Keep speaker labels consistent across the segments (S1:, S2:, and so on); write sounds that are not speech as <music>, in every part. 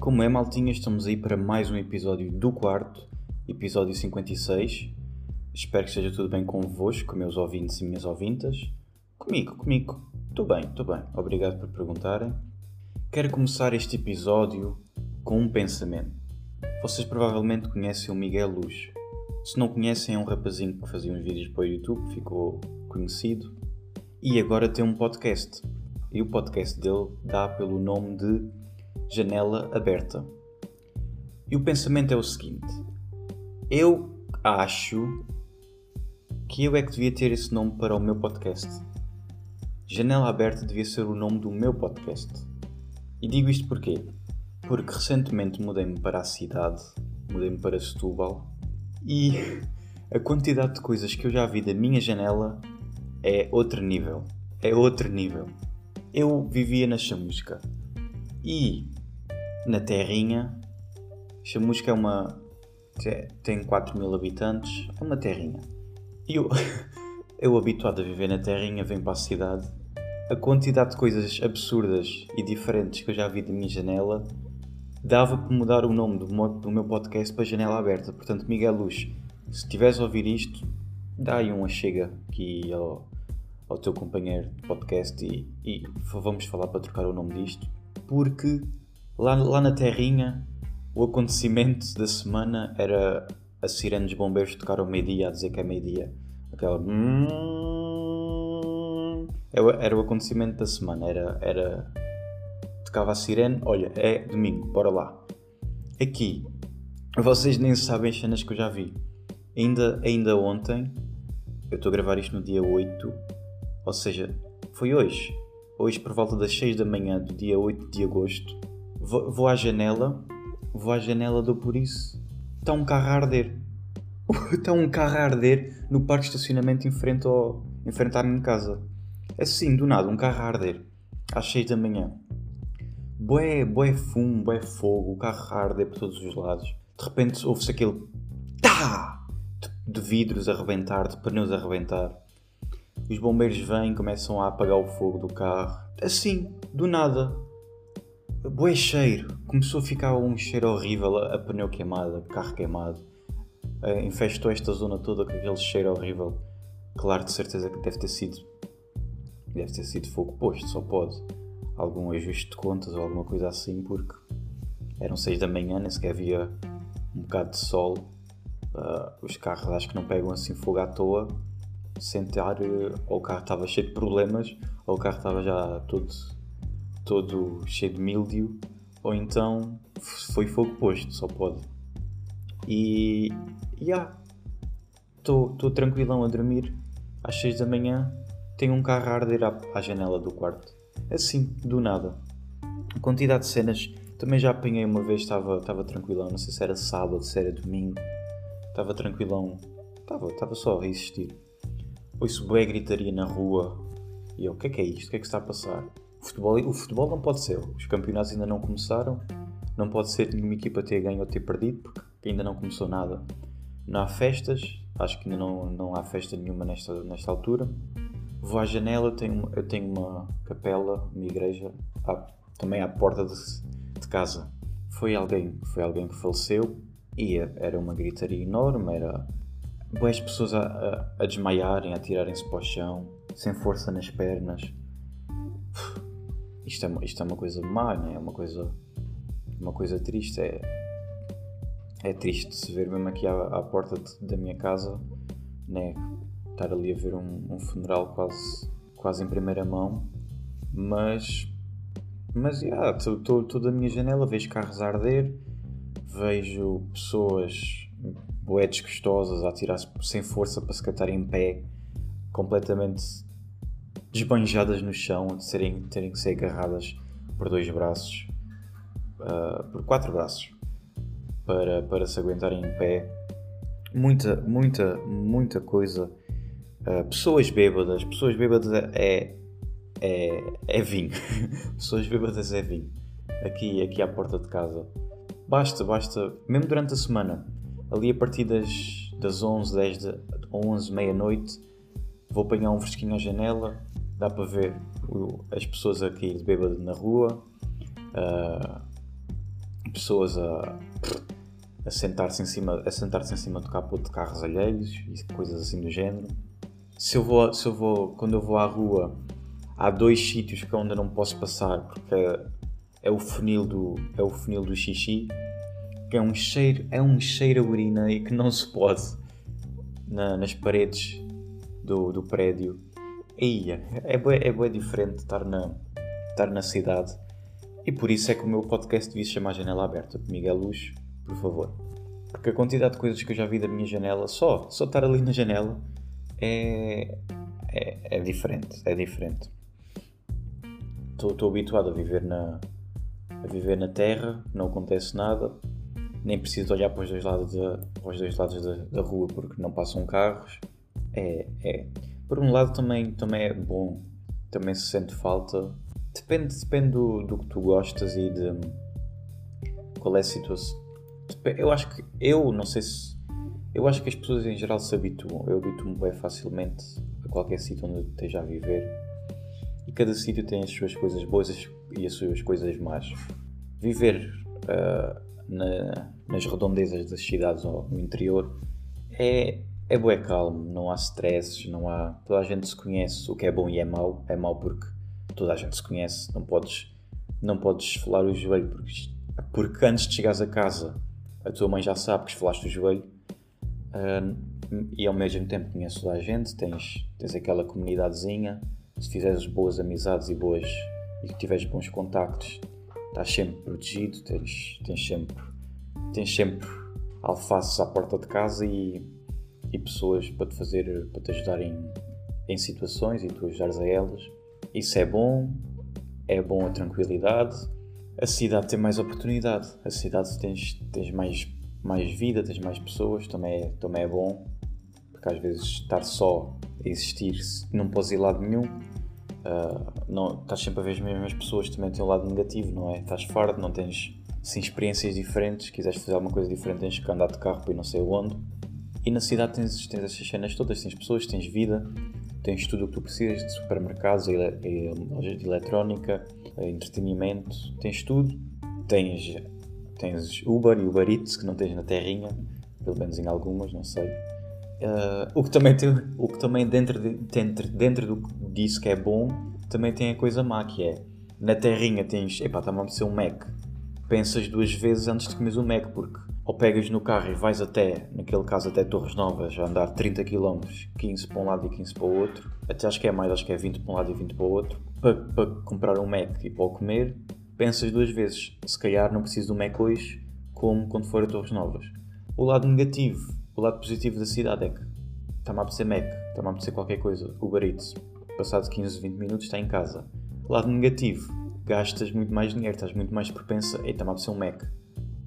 S1: Como é, maltinha, estamos aí para mais um episódio do quarto, episódio 56. Espero que esteja tudo bem convosco, meus ouvintes e minhas ouvintas. Comigo, comigo. Estou bem, estou bem. Obrigado por perguntarem. Quero começar este episódio com um pensamento. Vocês provavelmente conhecem o Miguel Luz. Se não conhecem, é um rapazinho que fazia uns vídeos para o YouTube, ficou conhecido. E agora tem um podcast. E o podcast dele dá pelo nome de Janela Aberta. E o pensamento é o seguinte: eu acho que eu é que devia ter esse nome para o meu podcast. Janela Aberta devia ser o nome do meu podcast. E digo isto porquê? Porque recentemente mudei-me para a cidade, mudei-me para Setúbal e <laughs> a quantidade de coisas que eu já vi da minha janela é outro nível. É outro nível. Eu vivia na Chamusca e na Terrinha. Chamusca é uma. tem 4 mil habitantes, é uma terrinha. E eu, <laughs> eu habituado a viver na Terrinha, venho para a cidade. A quantidade de coisas absurdas e diferentes que eu já vi da minha janela dava para mudar o nome do, do meu podcast para Janela Aberta. Portanto, Miguel Luz, se estiveres a ouvir isto, dá aí uma chega aqui ao, ao teu companheiro de podcast e, e, vamos falar para trocar o nome disto. Porque lá, lá na Terrinha, o acontecimento da semana era a sirene dos bombeiros tocar ao meio-dia a dizer que é meio-dia. Aquela. Era o acontecimento da semana. Era, era tocava a sirene, olha, é domingo, bora lá. Aqui, vocês nem sabem as cenas que eu já vi. Ainda, ainda ontem, eu estou a gravar isto no dia 8, ou seja, foi hoje. Hoje, por volta das 6 da manhã do dia 8 de agosto, vou, vou à janela, vou à janela do por isso. Está um carro a arder. <laughs> Está um carro a arder no parque de estacionamento em frente, ao, em frente à minha casa. É assim, do nada, um carro a arder. Às 6 da manhã bué, bué fumo, bué fogo, o carro arde por todos os lados. De repente ouve-se aquele tá de vidros a rebentar, de pneus a rebentar. Os bombeiros vêm, começam a apagar o fogo do carro. Assim, do nada. Bué cheiro. Começou a ficar um cheiro horrível a, pneu queimado, carro queimado. Uh, infestou esta zona toda com aquele cheiro horrível. Claro, de certeza que deve ter sido. Deve ter sido fogo posto, só pode algum ajuste de contas ou alguma coisa assim, porque eram 6 da manhã, nem sequer havia um bocado de sol. Uh, os carros acho que não pegam assim fogo à toa. Sentar, ou o carro estava cheio de problemas, ou o carro estava já todo, todo cheio de mildio, ou então foi fogo posto, só pode. E. já. Estou tranquilão a dormir às 6 da manhã. Tenho um carro a arder à, à janela do quarto assim, do nada. Quantidade de cenas, também já apanhei uma vez, estava, estava tranquilão, não sei se era sábado, se era domingo, estava tranquilão, estava, estava só a existir. Ouço boé gritaria na rua e eu, o que é que é isto? O que é que está a passar? O futebol, o futebol não pode ser, os campeonatos ainda não começaram, não pode ser nenhuma equipa ter ganho ou ter perdido, porque ainda não começou nada. Não há festas, acho que ainda não, não há festa nenhuma nesta, nesta altura. Vou à janela, tenho, eu tenho uma capela, uma igreja, à, também à porta de, de, casa. Foi alguém, foi alguém que faleceu e era uma gritaria enorme, era boas pessoas a, a, a desmaiarem, a tirarem-se para o chão, sem força nas pernas. Isto é, isto é uma coisa má, né? é uma coisa, uma coisa triste. É, é triste se ver mesmo aqui à, à porta de, da minha casa, né? estar ali a ver um, um funeral quase, quase em primeira mão, mas mas estou yeah, da minha janela, vejo carros a arder, vejo pessoas bué desgostosas a tirar-se sem força para se catar em pé, completamente desbanjadas no chão, de serem, terem que ser agarradas por dois braços, uh, por quatro braços, para, para se aguentarem em pé. Muita, muita, muita coisa Uh, pessoas bêbadas, pessoas bêbadas é, é, é vinho. <laughs> pessoas bêbadas é vinho. Aqui, aqui à porta de casa. Basta, basta, mesmo durante a semana, ali a partir das, das 11, 10, de, 11, meia-noite, vou apanhar um fresquinho à janela, dá para ver o, as pessoas aqui de bêbado na rua. Uh, pessoas a, a sentar-se em cima, a sentar-se em cima do capô de carros alheios e coisas assim do género. Se eu vou, se eu vou, quando eu vou à rua, há dois sítios que ainda não posso passar porque é, é o funil do é o funil do xixi, que é um cheiro, é um cheiro a urina e que não se pode na, nas paredes do, do prédio. E é, é, é bem diferente estar na, estar na cidade. E por isso é que o meu podcast devia se chamar Janela Aberta, Miguel Luz, por favor. Porque a quantidade de coisas que eu já vi da minha janela, só, só estar ali na janela, é, é, é diferente, é diferente. Estou habituado a viver na a viver na terra, não acontece nada, nem preciso olhar para os dois lados para os dois lados da, da rua porque não passam carros. É, é. Por um lado também, também é bom, também se sente falta. Depende, depende do, do que tu gostas e de qual é a situação. Eu acho que eu não sei se eu acho que as pessoas em geral se habituam. Eu habituo-me bem facilmente a qualquer sítio onde esteja a viver. E cada sítio tem as suas coisas boas e as suas coisas más. Viver uh, na, nas redondezas das cidades ou no interior é, é bué calmo, não há stresses, não há. Toda a gente se conhece o que é bom e é mau. É mau porque toda a gente se conhece, não podes, não podes esfolar o joelho porque, porque antes de chegares a casa a tua mãe já sabe que esfolaste o joelho Uh, e ao mesmo tempo conheces toda a gente, tens, tens aquela comunidadezinha. Se fizeres boas amizades e boas e tiveres bons contactos, estás sempre protegido, tens, tens sempre tens sempre alfaces à porta de casa e, e pessoas para te fazer para te ajudarem em, situações e tu ajudares a elas. Isso é bom, é bom a tranquilidade. A cidade tem mais oportunidade, a cidade tens, tens mais mais vida, tens mais pessoas, também é, também é bom, porque às vezes estar só a existir, não podes ir lado nenhum, uh, não, estás sempre a ver as mesmas pessoas, também tem um lado negativo, não é? Estás fardo, não tens sim, experiências diferentes, se quiseres fazer alguma coisa diferente tens que andar de carro ir não sei onde. E na cidade tens, tens essas cenas todas, tens pessoas, tens vida, tens tudo o que tu precisas de supermercados, lojas de eletrónica, entretenimento, tens tudo. Tens tens Uber e Uber Eats que não tens na terrinha, pelo menos em algumas, não sei. Uh, o que também, tem, o que também dentro, de, dentro, dentro do, disso que é bom, também tem a coisa má que é na terrinha tens, epá, está-me a ser um Mac. Pensas duas vezes antes de comeres o Mac, porque ou pegas no carro e vais até, naquele caso até Torres Novas, a andar 30 km, 15 para um lado e 15 para o outro, até acho que é mais, acho que é 20 para um lado e 20 para o outro, para, para comprar um Mac e para o comer, pensas duas vezes. Se calhar não preciso do Mac hoje, como quando for a Torres Novas. O lado negativo, o lado positivo da cidade é que está-me a apetecer Mac, está-me a apetecer qualquer coisa, Uber Eats, passado 15, 20 minutos está em casa. Lado negativo, gastas muito mais dinheiro, estás muito mais propensa, está-me a apetecer um Mac.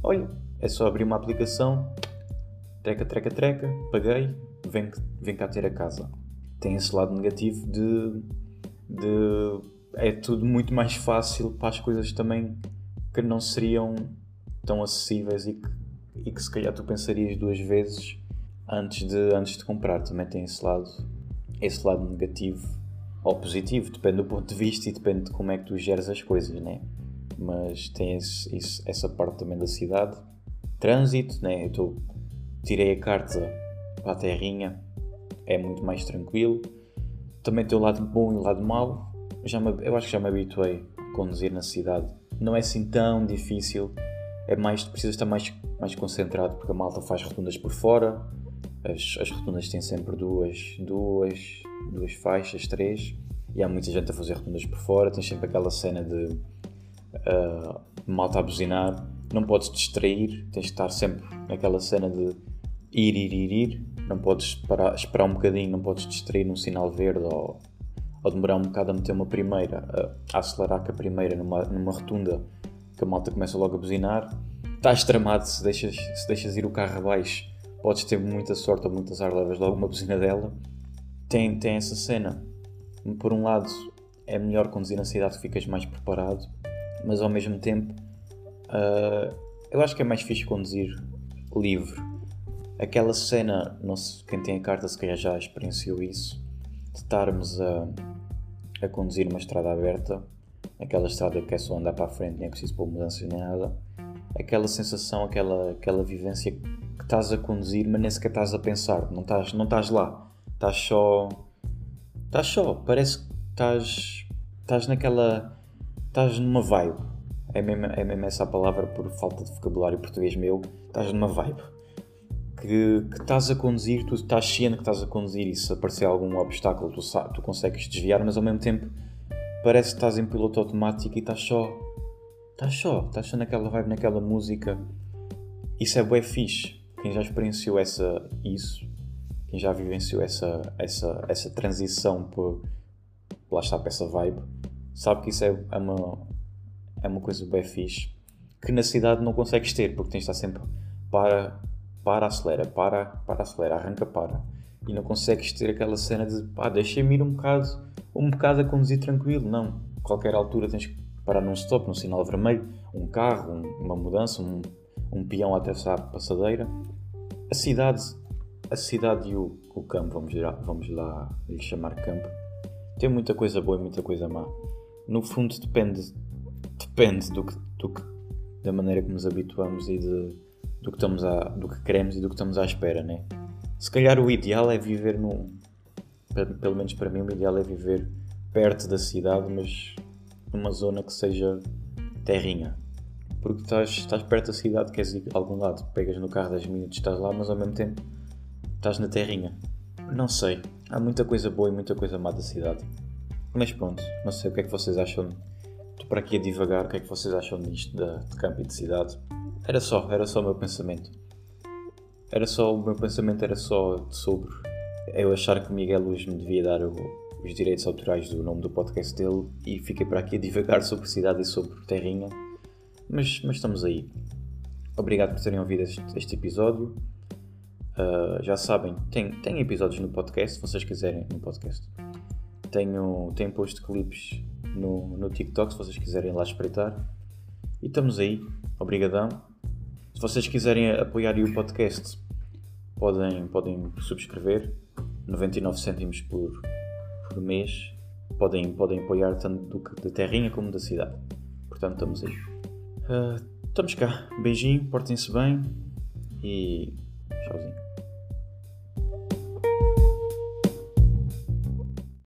S1: Olha, é só abrir uma aplicação, treca, treca, treca, paguei, vem, vem cá ter a casa. Tem esse lado negativo de, de é tudo muito mais fácil para as coisas também que não seriam tão acessíveis e que, e que se calhar tu pensarias duas vezes antes de, antes de comprar. Também tem esse lado, esse lado negativo ou positivo, depende do ponto de vista e depende de como é que tu geres as coisas, né? Mas tem esse, esse, essa parte também da cidade. Trânsito, né? Eu tô, tirei a carta para a terrinha, é muito mais tranquilo. Também tem o lado bom e o lado mau já me, eu acho que já me habituei a conduzir na cidade. Não é assim tão difícil, é mais, precisas estar mais, mais concentrado porque a malta faz rotundas por fora, as, as rotundas têm sempre duas, duas, duas faixas, três, e há muita gente a fazer rotundas por fora, tens sempre aquela cena de uh, malta a buzinar, não podes distrair, tens de estar sempre naquela cena de ir, ir, ir, ir, não podes parar, esperar um bocadinho, não podes distrair num sinal verde ou ou demorar um bocado a meter uma primeira, a, acelerar com a primeira numa, numa rotunda, que a malta começa logo a buzinar, estás tramado se deixas, se deixas ir o carro abaixo, podes ter muita sorte ou muito azar, levas logo uma buzina dela. Tem, tem essa cena. Por um lado, é melhor conduzir na cidade, ficas mais preparado, mas ao mesmo tempo, uh, eu acho que é mais fixe conduzir livre. Aquela cena, não sei, quem tem a carta se calhar já experienciou isso, de estarmos a, a conduzir uma estrada aberta, aquela estrada que é só andar para a frente, nem é preciso pôr mudanças nem nada, aquela sensação, aquela, aquela vivência que estás a conduzir, mas nem sequer estás a pensar, não estás, não estás lá, estás só. Estás só, parece que estás, estás naquela. estás numa vibe. É mesmo, é mesmo essa a palavra por falta de vocabulário português meu, estás numa vibe. Que, que estás a conduzir, tu estás ciente que estás a conduzir e se aparecer algum obstáculo tu, tu consegues desviar, mas ao mesmo tempo parece que estás em piloto automático e estás só Estás só, estás só naquela vibe, naquela música. Isso é bué fixe. Quem já experienciou essa, isso, quem já vivenciou essa, essa, essa transição por, lá está para essa vibe, sabe que isso é, é uma, é uma coisa bem fixe que na cidade não consegues ter, porque tens de estar sempre para, para, acelera, para, para, acelera, arranca, para. E não consegues ter aquela cena de pá, deixa-me ir um bocado, um bocado a conduzir tranquilo. Não, a qualquer altura tens que parar num stop, num sinal vermelho, um carro, um, uma mudança, um, um peão a atravessar a passadeira. A cidade, a cidade e o, o campo, vamos vamos lá lhe chamar campo, tem muita coisa boa e muita coisa má. No fundo depende, depende do que, do que, da maneira que nos habituamos e de, do, que estamos a, do que queremos e do que estamos à espera, né? Se calhar o ideal é viver num. Pelo menos para mim, o ideal é viver perto da cidade, mas numa zona que seja terrinha. Porque estás, estás perto da cidade, queres ir a algum lado, pegas no carro 10 minutos, estás lá, mas ao mesmo tempo estás na terrinha. Não sei, há muita coisa boa e muita coisa má da cidade. Mas pronto, não sei o que é que vocês acham. Estou para aqui a divagar, o que é que vocês acham disto de, de campo e de cidade. Era só, era só o meu pensamento. Era só, o meu pensamento era só sobre eu achar que Miguel Luz me devia dar o, os direitos autorais do nome do podcast dele e fiquei para aqui a divagar sobre cidade e sobre terrinha. Mas, mas estamos aí. Obrigado por terem ouvido este, este episódio. Uh, já sabem, tem, tem episódios no podcast, se vocês quiserem, no podcast. Tenho, tenho posto clipes no, no TikTok, se vocês quiserem lá espreitar. E estamos aí. Obrigadão. Se vocês quiserem apoiar o podcast, podem, podem subscrever. 99 cêntimos por, por mês podem, podem apoiar tanto da terrinha como da cidade. Portanto, estamos aí. Uh, estamos cá. Beijinho, portem-se bem e tchauzinho.